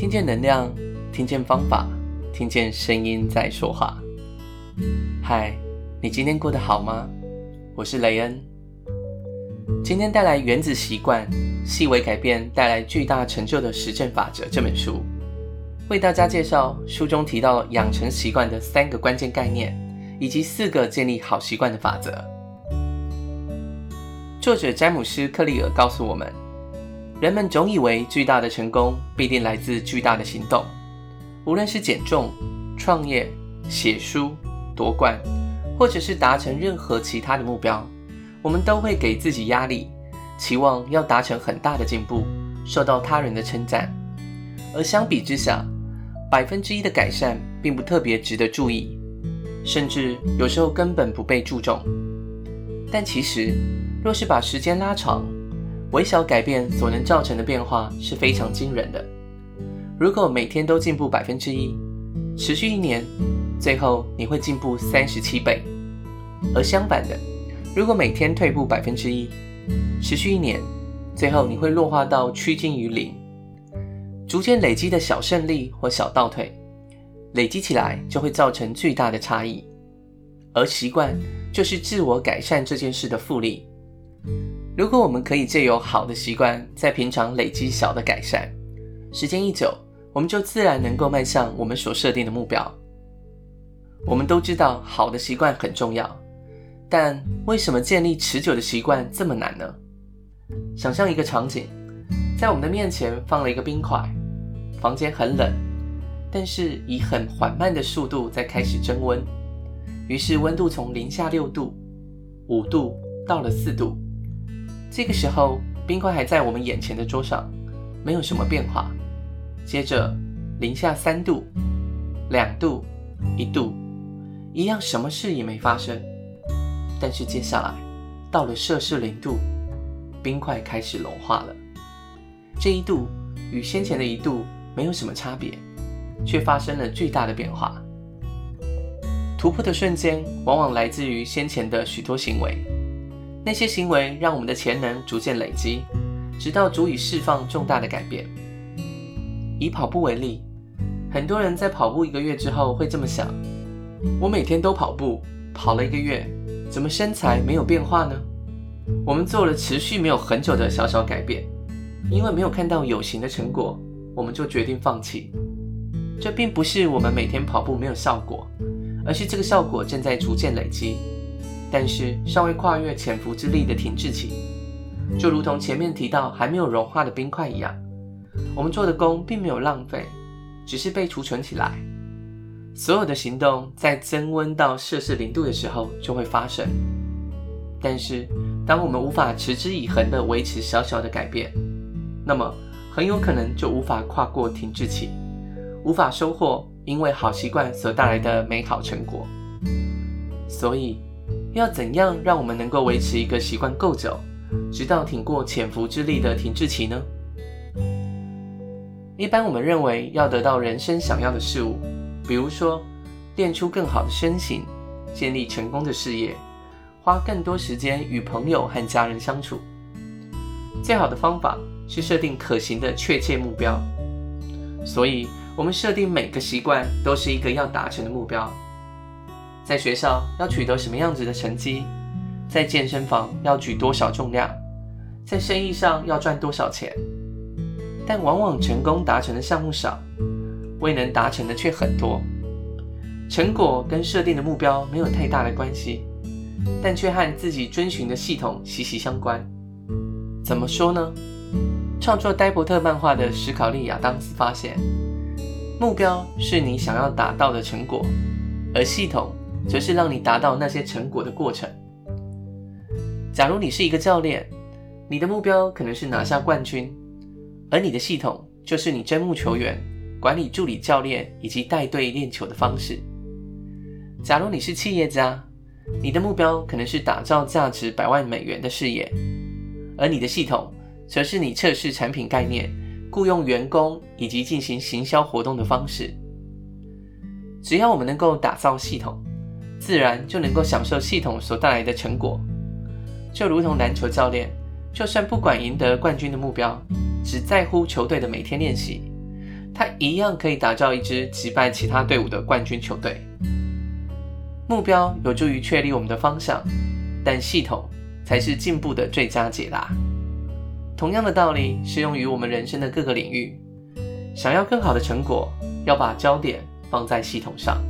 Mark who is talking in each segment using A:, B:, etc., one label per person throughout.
A: 听见能量，听见方法，听见声音在说话。嗨，你今天过得好吗？我是雷恩。今天带来《原子习惯：细微改变带来巨大成就的实证法则》这本书，为大家介绍书中提到养成习惯的三个关键概念，以及四个建立好习惯的法则。作者詹姆斯·克利尔告诉我们。人们总以为巨大的成功必定来自巨大的行动，无论是减重、创业、写书、夺冠，或者是达成任何其他的目标，我们都会给自己压力，期望要达成很大的进步，受到他人的称赞。而相比之下，百分之一的改善并不特别值得注意，甚至有时候根本不被注重。但其实，若是把时间拉长，微小改变所能造成的变化是非常惊人的。如果每天都进步百分之一，持续一年，最后你会进步三十七倍；而相反的，如果每天退步百分之一，持续一年，最后你会落化到趋近于零。逐渐累积的小胜利或小倒退，累积起来就会造成巨大的差异。而习惯就是自我改善这件事的复利。如果我们可以借由好的习惯，在平常累积小的改善，时间一久，我们就自然能够迈向我们所设定的目标。我们都知道好的习惯很重要，但为什么建立持久的习惯这么难呢？想象一个场景，在我们的面前放了一个冰块，房间很冷，但是以很缓慢的速度在开始增温，于是温度从零下六度、五度到了四度。这个时候，冰块还在我们眼前的桌上，没有什么变化。接着，零下三度、两度、一度，一样什么事也没发生。但是接下来，到了摄氏零度，冰块开始融化了。这一度与先前的一度没有什么差别，却发生了巨大的变化。突破的瞬间，往往来自于先前的许多行为。那些行为让我们的潜能逐渐累积，直到足以释放重大的改变。以跑步为例，很多人在跑步一个月之后会这么想：我每天都跑步，跑了一个月，怎么身材没有变化呢？我们做了持续没有很久的小小改变，因为没有看到有形的成果，我们就决定放弃。这并不是我们每天跑步没有效果，而是这个效果正在逐渐累积。但是尚未跨越潜伏之力的停滞期，就如同前面提到还没有融化的冰块一样，我们做的功并没有浪费，只是被储存起来。所有的行动在增温到摄氏零度的时候就会发生，但是当我们无法持之以恒地维持小小的改变，那么很有可能就无法跨过停滞期，无法收获因为好习惯所带来的美好成果。所以。要怎样让我们能够维持一个习惯够久，直到挺过潜伏之力的停滞期呢？一般我们认为要得到人生想要的事物，比如说练出更好的身形、建立成功的事业、花更多时间与朋友和家人相处，最好的方法是设定可行的确切目标。所以，我们设定每个习惯都是一个要达成的目标。在学校要取得什么样子的成绩？在健身房要举多少重量？在生意上要赚多少钱？但往往成功达成的项目少，未能达成的却很多。成果跟设定的目标没有太大的关系，但却和自己遵循的系统息息相关。怎么说呢？创作呆伯特漫画的史考利亚当斯发现，目标是你想要达到的成果，而系统。则是让你达到那些成果的过程。假如你是一个教练，你的目标可能是拿下冠军，而你的系统就是你招募球员、管理助理教练以及带队练球的方式。假如你是企业家，你的目标可能是打造价值百万美元的事业，而你的系统则是你测试产品概念、雇佣员工以及进行行销活动的方式。只要我们能够打造系统，自然就能够享受系统所带来的成果，就如同篮球教练，就算不管赢得冠军的目标，只在乎球队的每天练习，他一样可以打造一支击败其他队伍的冠军球队。目标有助于确立我们的方向，但系统才是进步的最佳解答。同样的道理适用于我们人生的各个领域。想要更好的成果，要把焦点放在系统上。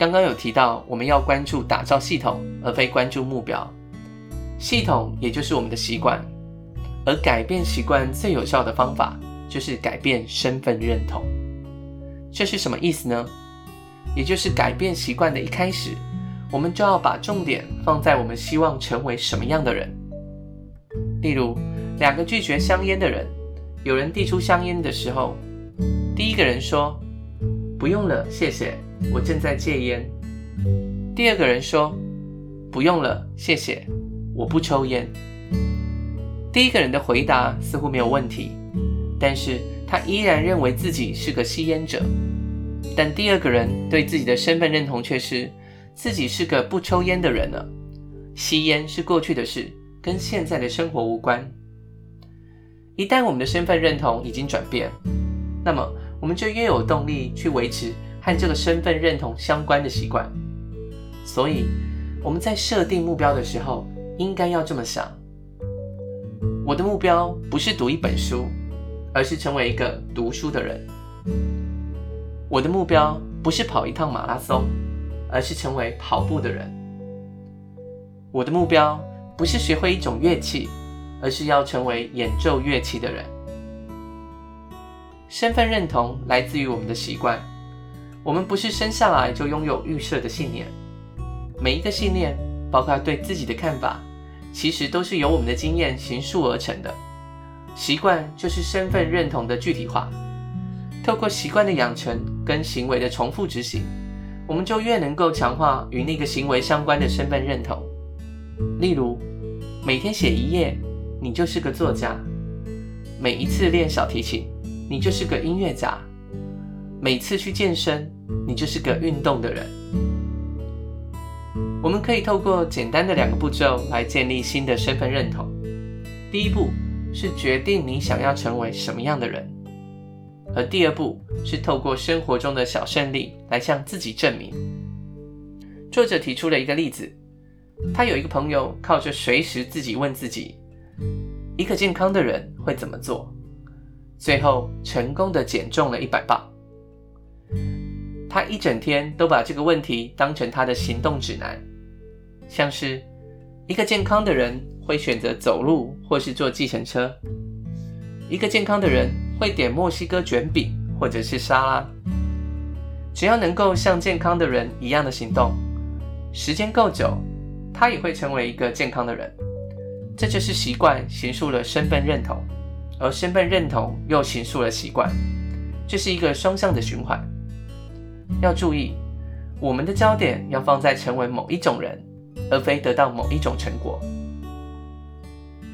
A: 刚刚有提到，我们要关注打造系统，而非关注目标。系统也就是我们的习惯，而改变习惯最有效的方法，就是改变身份认同。这是什么意思呢？也就是改变习惯的一开始，我们就要把重点放在我们希望成为什么样的人。例如，两个拒绝香烟的人，有人递出香烟的时候，第一个人说：“不用了，谢谢，我正在戒烟。”第二个人说：“不用了，谢谢，我不抽烟。”第一个人的回答似乎没有问题，但是他依然认为自己是个吸烟者。但第二个人对自己的身份认同却是自己是个不抽烟的人了。吸烟是过去的事，跟现在的生活无关。一旦我们的身份认同已经转变，那么我们就越有动力去维持和这个身份认同相关的习惯。所以我们在设定目标的时候，应该要这么想：我的目标不是读一本书，而是成为一个读书的人。我的目标不是跑一趟马拉松，而是成为跑步的人。我的目标不是学会一种乐器，而是要成为演奏乐器的人。身份认同来自于我们的习惯，我们不是生下来就拥有预设的信念。每一个信念，包括对自己的看法，其实都是由我们的经验形塑而成的。习惯就是身份认同的具体化。透过习惯的养成跟行为的重复执行，我们就越能够强化与那个行为相关的身份认同。例如，每天写一页，你就是个作家；每一次练小提琴，你就是个音乐家；每次去健身，你就是个运动的人。我们可以透过简单的两个步骤来建立新的身份认同。第一步是决定你想要成为什么样的人。而第二步是透过生活中的小胜利来向自己证明。作者提出了一个例子，他有一个朋友靠着随时自己问自己，一个健康的人会怎么做，最后成功的减重了一百磅。他一整天都把这个问题当成他的行动指南，像是一个健康的人会选择走路或是坐计程车，一个健康的人。会点墨西哥卷饼或者是沙拉，只要能够像健康的人一样的行动，时间够久，他也会成为一个健康的人。这就是习惯形塑了身份认同，而身份认同又形塑了习惯，这是一个双向的循环。要注意，我们的焦点要放在成为某一种人，而非得到某一种成果。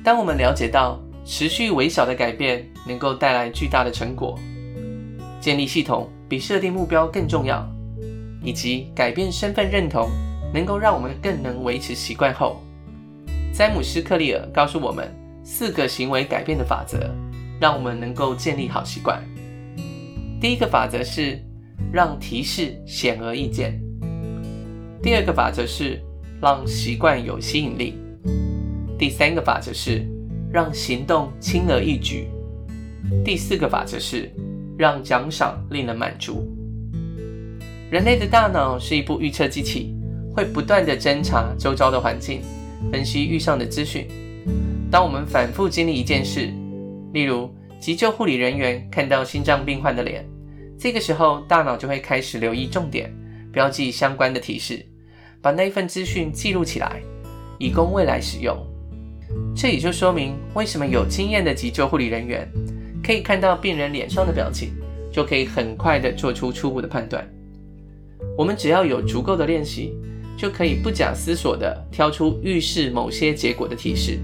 A: 当我们了解到，持续微小的改变能够带来巨大的成果。建立系统比设定目标更重要，以及改变身份认同能够让我们更能维持习惯后，詹姆斯·克利尔告诉我们四个行为改变的法则，让我们能够建立好习惯。第一个法则是让提示显而易见；第二个法则是让习惯有吸引力；第三个法则是。让行动轻而易举。第四个法则是让奖赏令人满足。人类的大脑是一部预测机器，会不断地侦查周遭的环境，分析遇上的资讯。当我们反复经历一件事，例如急救护理人员看到心脏病患的脸，这个时候大脑就会开始留意重点，标记相关的提示，把那份资讯记录起来，以供未来使用。这也就说明，为什么有经验的急救护理人员可以看到病人脸上的表情，就可以很快的做出初步的判断。我们只要有足够的练习，就可以不假思索地挑出预示某些结果的提示。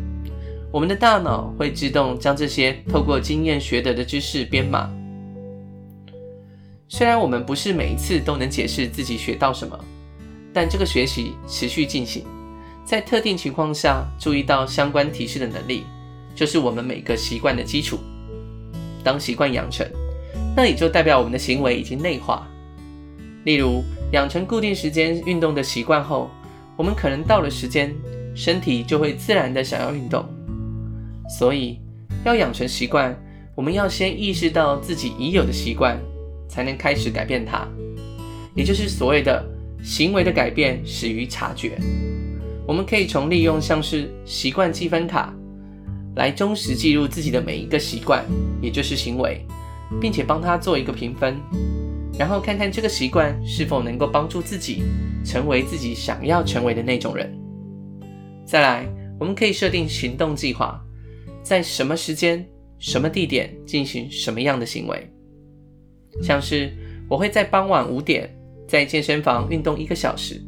A: 我们的大脑会自动将这些透过经验学得的知识编码。虽然我们不是每一次都能解释自己学到什么，但这个学习持续进行。在特定情况下注意到相关提示的能力，就是我们每个习惯的基础。当习惯养成，那也就代表我们的行为已经内化。例如，养成固定时间运动的习惯后，我们可能到了时间，身体就会自然的想要运动。所以，要养成习惯，我们要先意识到自己已有的习惯，才能开始改变它。也就是所谓的行为的改变始于察觉。我们可以从利用像是习惯积分卡，来忠实记录自己的每一个习惯，也就是行为，并且帮他做一个评分。然后看看这个习惯是否能够帮助自己成为自己想要成为的那种人。再来，我们可以设定行动计划，在什么时间、什么地点进行什么样的行为。像是我会在傍晚五点在健身房运动一个小时，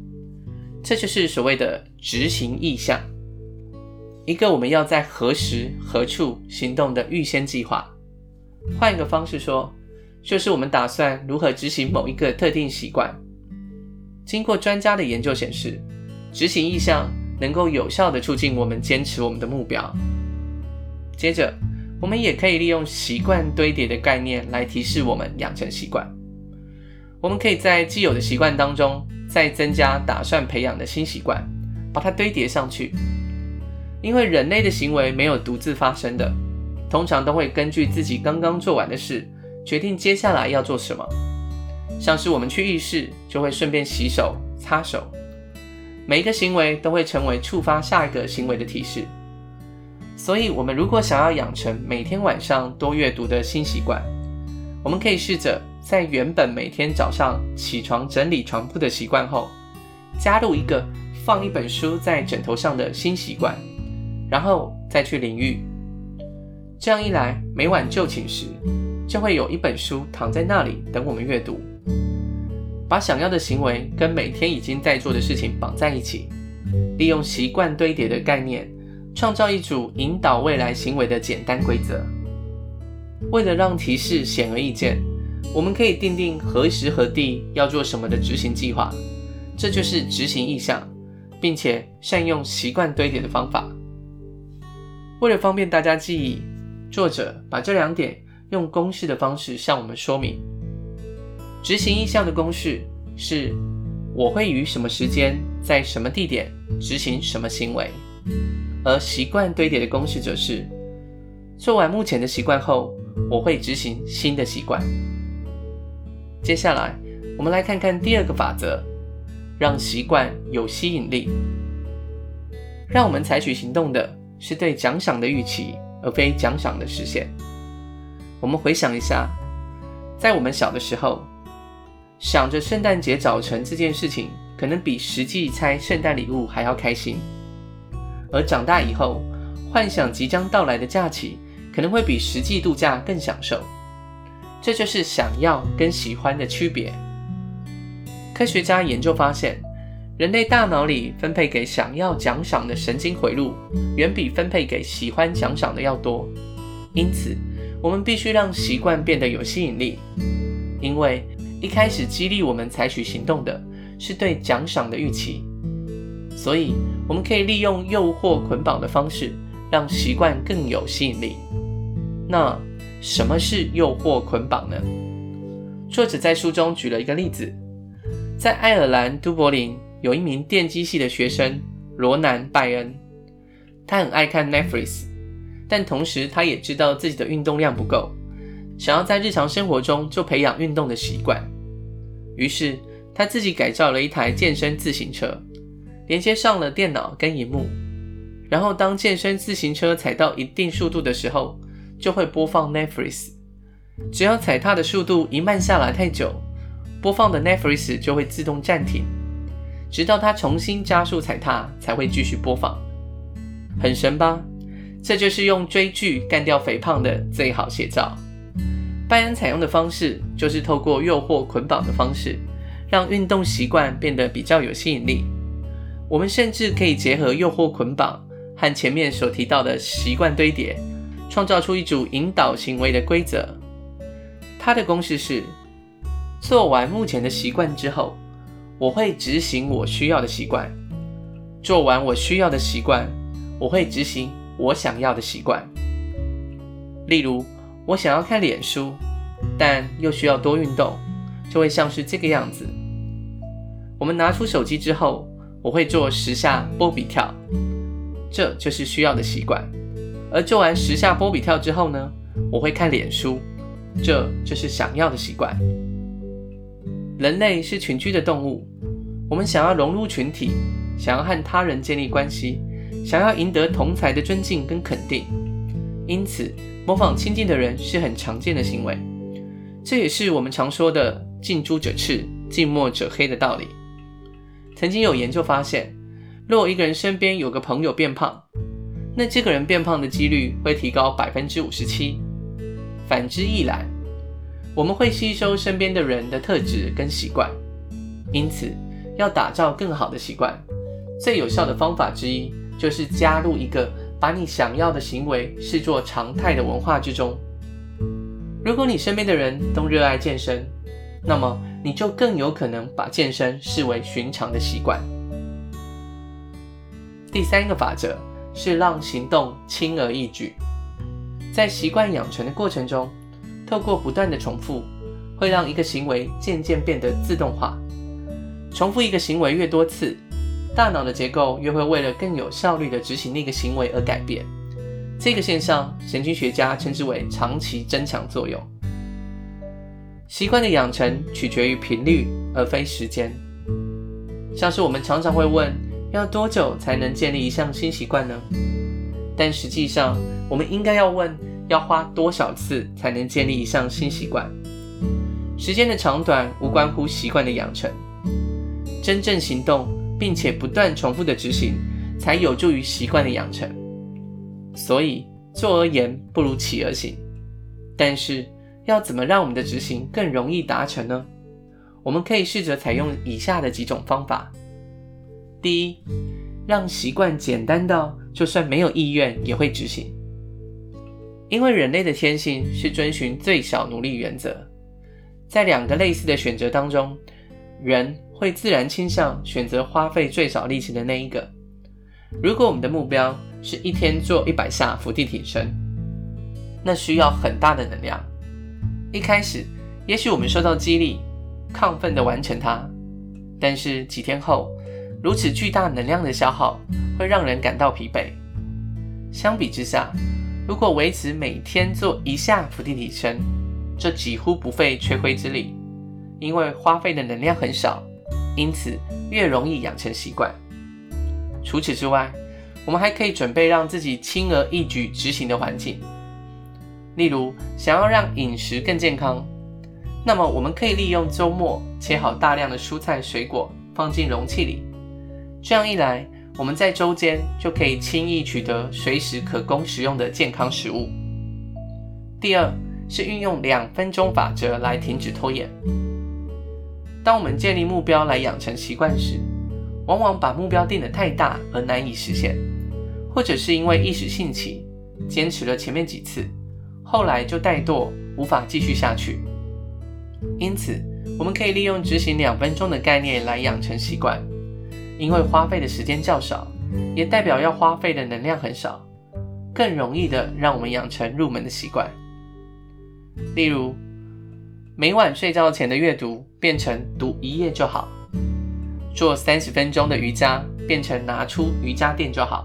A: 这就是所谓的执行意向，一个我们要在何时何处行动的预先计划。换一个方式说，就是我们打算如何执行某一个特定习惯。经过专家的研究显示，执行意向能够有效地促进我们坚持我们的目标。接着，我们也可以利用习惯堆叠的概念来提示我们养成习惯。我们可以在既有的习惯当中再增加打算培养的新习惯，把它堆叠上去。因为人类的行为没有独自发生的，通常都会根据自己刚刚做完的事。决定接下来要做什么，像是我们去浴室，就会顺便洗手、擦手。每一个行为都会成为触发下一个行为的提示。所以，我们如果想要养成每天晚上多阅读的新习惯，我们可以试着在原本每天早上起床整理床铺的习惯后，加入一个放一本书在枕头上的新习惯，然后再去淋浴。这样一来，每晚就寝时，就会有一本书躺在那里等我们阅读，把想要的行为跟每天已经在做的事情绑在一起，利用习惯堆叠的概念，创造一组引导未来行为的简单规则。为了让提示显而易见，我们可以订定何时何地要做什么的执行计划，这就是执行意向，并且善用习惯堆叠的方法。为了方便大家记忆，作者把这两点。用公式的方式向我们说明，执行意向的公式是：我会于什么时间，在什么地点执行什么行为；而习惯堆叠的公式则是：做完目前的习惯后，我会执行新的习惯。接下来，我们来看看第二个法则：让习惯有吸引力。让我们采取行动的是对奖赏的预期，而非奖赏的实现。我们回想一下，在我们小的时候，想着圣诞节早晨这件事情，可能比实际拆圣诞礼物还要开心；而长大以后，幻想即将到来的假期，可能会比实际度假更享受。这就是想要跟喜欢的区别。科学家研究发现，人类大脑里分配给想要奖赏的神经回路，远比分配给喜欢奖赏的要多，因此，我们必须让习惯变得有吸引力，因为一开始激励我们采取行动的是对奖赏的预期，所以我们可以利用诱惑捆绑的方式，让习惯更有吸引力。那什么是诱惑捆绑呢？作者在书中举了一个例子，在爱尔兰都柏林有一名电机系的学生罗南·拜恩，他很爱看 Netflix。但同时，他也知道自己的运动量不够，想要在日常生活中就培养运动的习惯。于是，他自己改造了一台健身自行车，连接上了电脑跟荧幕。然后，当健身自行车踩到一定速度的时候，就会播放 Netflix。只要踩踏的速度一慢下来太久，播放的 Netflix 就会自动暂停，直到他重新加速踩踏才会继续播放。很神吧？这就是用追剧干掉肥胖的最好写照。拜恩采用的方式就是透过诱惑捆绑的方式，让运动习惯变得比较有吸引力。我们甚至可以结合诱惑捆绑和前面所提到的习惯堆叠，创造出一组引导行为的规则。它的公式是：做完目前的习惯之后，我会执行我需要的习惯；做完我需要的习惯，我会执行。我想要的习惯，例如，我想要看脸书，但又需要多运动，就会像是这个样子。我们拿出手机之后，我会做十下波比跳，这就是需要的习惯。而做完十下波比跳之后呢，我会看脸书，这就是想要的习惯。人类是群居的动物，我们想要融入群体，想要和他人建立关系，想要赢得同侪的尊敬跟肯定，因此模仿亲近的人是很常见的行为。这也是我们常说的“近朱者赤，近墨者黑”的道理。曾经有研究发现，若一个人身边有个朋友变胖，那这个人变胖的几率会提高百分之五十七。反之亦然。我们会吸收身边的人的特质跟习惯，因此要打造更好的习惯，最有效的方法之一就是加入一个把你想要的行为视作常态的文化之中。如果你身边的人都热爱健身，那么你就更有可能把健身视为寻常的习惯。第三个法则是让行动轻而易举，在习惯养成的过程中。透过不断的重复，会让一个行为渐渐变得自动化。重复一个行为越多次，大脑的结构越会为了更有效率地执行那个行为而改变。这个现象，神经学家称之为长期增强作用。习惯的养成取决于频率，而非时间。像是我们常常会问，要多久才能建立一项新习惯呢？但实际上，我们应该要问。要花多少次才能建立一项新习惯？时间的长短无关乎习惯的养成，真正行动并且不断重复的执行，才有助于习惯的养成。所以，坐而言不如起而行。但是，要怎么让我们的执行更容易达成呢？我们可以试着采用以下的几种方法：第一，让习惯简单到就算没有意愿也会执行。因为人类的天性是遵循最小努力原则，在两个类似的选择当中，人会自然倾向选择花费最少力气的那一个。如果我们的目标是一天做一百下伏地挺身，那需要很大的能量。一开始，也许我们受到激励，亢奋地完成它，但是几天后，如此巨大能量的消耗会让人感到疲惫。相比之下，如果维持每天做一下伏地挺身，这几乎不费吹灰之力，因为花费的能量很少，因此越容易养成习惯。除此之外，我们还可以准备让自己轻而易举执行的环境。例如，想要让饮食更健康，那么我们可以利用周末切好大量的蔬菜水果，放进容器里，这样一来，我们在周间就可以轻易取得随时可供食用的健康食物。第二是运用两分钟法则来停止拖延。当我们建立目标来养成习惯时，往往把目标定得太大而难以实现，或者是因为一时兴起，坚持了前面几次，后来就怠惰，无法继续下去。因此，我们可以利用执行两分钟的概念来养成习惯。因为花费的时间较少，也代表要花费的能量很少，更容易的让我们养成入门的习惯。例如，每晚睡觉前的阅读变成读一页就好；做三十分钟的瑜伽变成拿出瑜伽垫就好；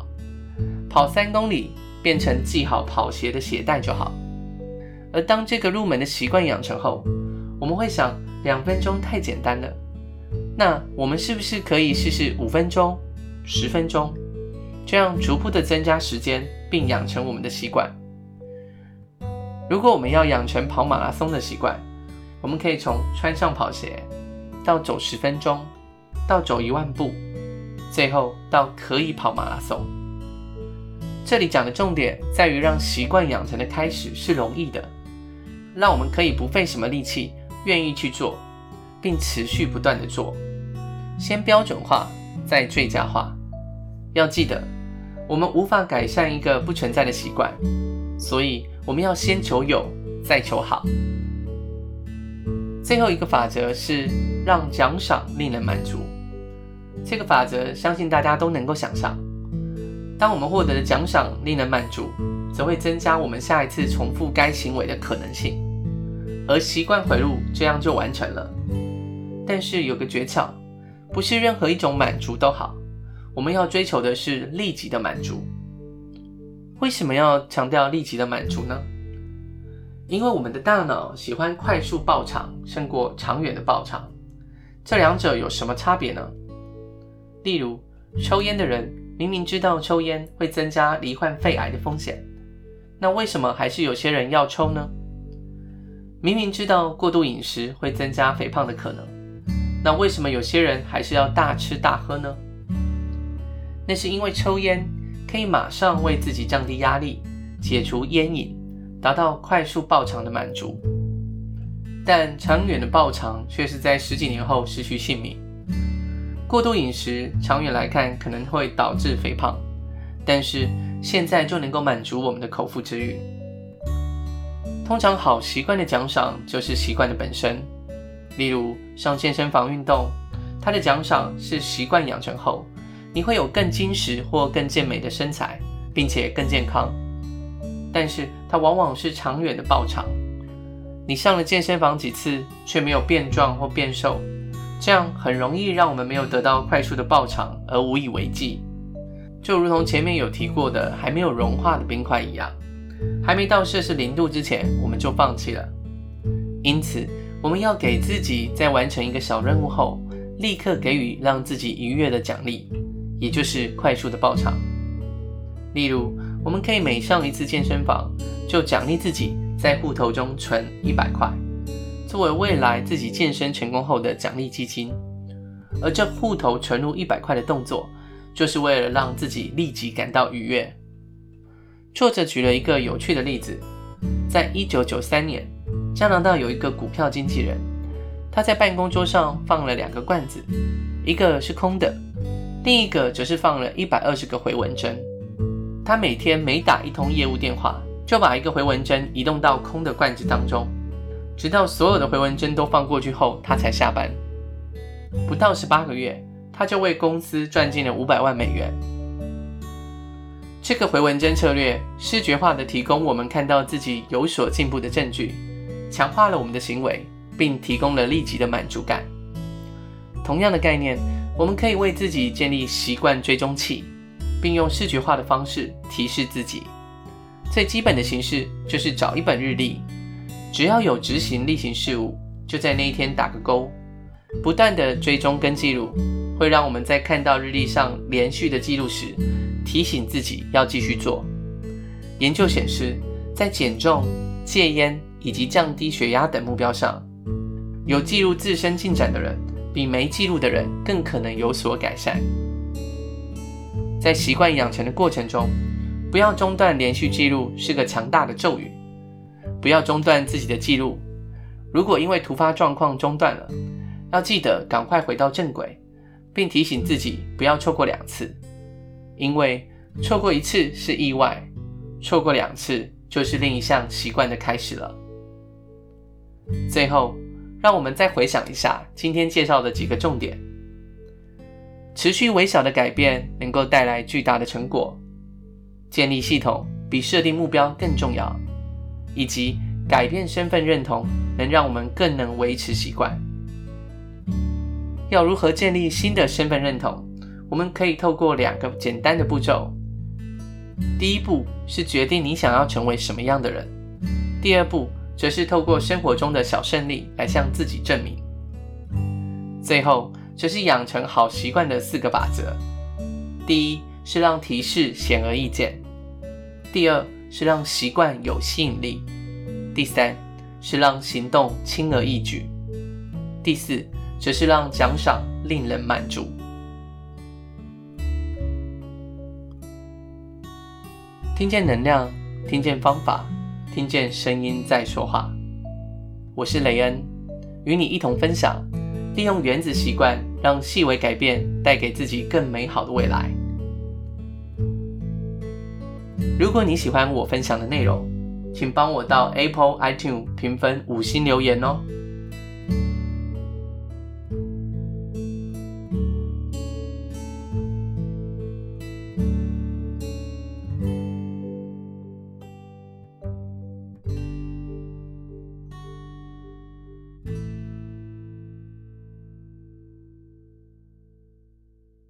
A: 跑三公里变成系好跑鞋的鞋带就好。而当这个入门的习惯养成后，我们会想，两分钟太简单了。那我们是不是可以试试五分钟、十分钟，这样逐步的增加时间，并养成我们的习惯？如果我们要养成跑马拉松的习惯，我们可以从穿上跑鞋，到走十分钟，到走一万步，最后到可以跑马拉松。这里讲的重点在于让习惯养成的开始是容易的，让我们可以不费什么力气，愿意去做，并持续不断的做。先标准化，再最佳化。要记得，我们无法改善一个不存在的习惯，所以我们要先求有，再求好。最后一个法则是让奖赏令人满足。这个法则相信大家都能够想象。当我们获得的奖赏令人满足，则会增加我们下一次重复该行为的可能性，而习惯回路这样就完成了。但是有个诀窍，不是任何一种满足都好，我们要追求的是立即的满足。为什么要强调立即的满足呢？因为我们的大脑喜欢快速报偿胜过长远的报偿。这两者有什么差别呢？例如，抽烟的人明明知道抽烟会增加罹患肺癌的风险，那为什么还是有些人要抽呢？明明知道过度饮食会增加肥胖的可能，那为什么有些人还是要大吃大喝呢？那是因为抽烟可以马上为自己降低压力，解除烟瘾，达到快速报偿的满足。但长远的报偿却是在十几年后失去性命。过度饮食长远来看可能会导致肥胖，但是现在就能够满足我们的口腹之欲。通常好习惯的奖赏就是习惯的本身，例如上健身房运动，它的奖赏是习惯养成后，你会有更精实或更健美的身材，并且更健康。但是它往往是长远的报偿，你上了健身房几次却没有变壮或变瘦。这样很容易让我们没有得到快速的报偿而无以为继，就如同前面有提过的还没有融化的冰块一样，还没到摄氏零度之前我们就放弃了。因此，我们要给自己在完成一个小任务后，立刻给予让自己愉悦的奖励，也就是快速的报偿。例如，我们可以每上一次健身房就奖励自己在户头中存一百块。作为未来自己健身成功后的奖励基金，而这户头存入一百块的动作，就是为了让自己立即感到愉悦。作者举了一个有趣的例子，在一九九三年，加拿大有一个股票经纪人，他在办公桌上放了两个罐子，一个是空的，另一个则是放了一百二十个回纹针。他每天每打一通业务电话，就把一个回纹针移动到空的罐子当中。直到所有的回纹针都放过去后，他才下班。不到十八个月，他就为公司赚进了五百万美元。这个回纹针策略视觉化的提供我们看到自己有所进步的证据，强化了我们的行为，并提供了立即的满足感。同样的概念，我们可以为自己建立习惯追踪器，并用视觉化的方式提示自己。最基本的形式就是找一本日历。只要有执行例行事务，就在那一天打个勾。不断的追踪跟记录，会让我们在看到日历上连续的记录时，提醒自己要继续做。研究显示，在减重、戒烟以及降低血压等目标上，有记录自身进展的人，比没记录的人更可能有所改善。在习惯养成的过程中，不要中断连续记录，是个强大的咒语。不要中断自己的记录。如果因为突发状况中断了，要记得赶快回到正轨，并提醒自己不要错过两次，因为错过一次是意外，错过两次就是另一项习惯的开始了。最后，让我们再回想一下今天介绍的几个重点：持续微小的改变能够带来巨大的成果；建立系统比设定目标更重要。以及改变身份认同，能让我们更能维持习惯。要如何建立新的身份认同？我们可以透过两个简单的步骤。第一步是决定你想要成为什么样的人，第二步则是透过生活中的小胜利来向自己证明。最后则是养成好习惯的四个法则：第一是让提示显而易见；第二，是让习惯有吸引力，第三是让行动轻而易举，第四则是让奖赏令人满足。听见能量，听见方法，听见声音在说话。我是雷恩，与你一同分享，利用原子习惯，让细微改变带给自己更美好的未来。如果你喜欢我分享的内容，请帮我到 Apple iTunes 评分五星留言哦。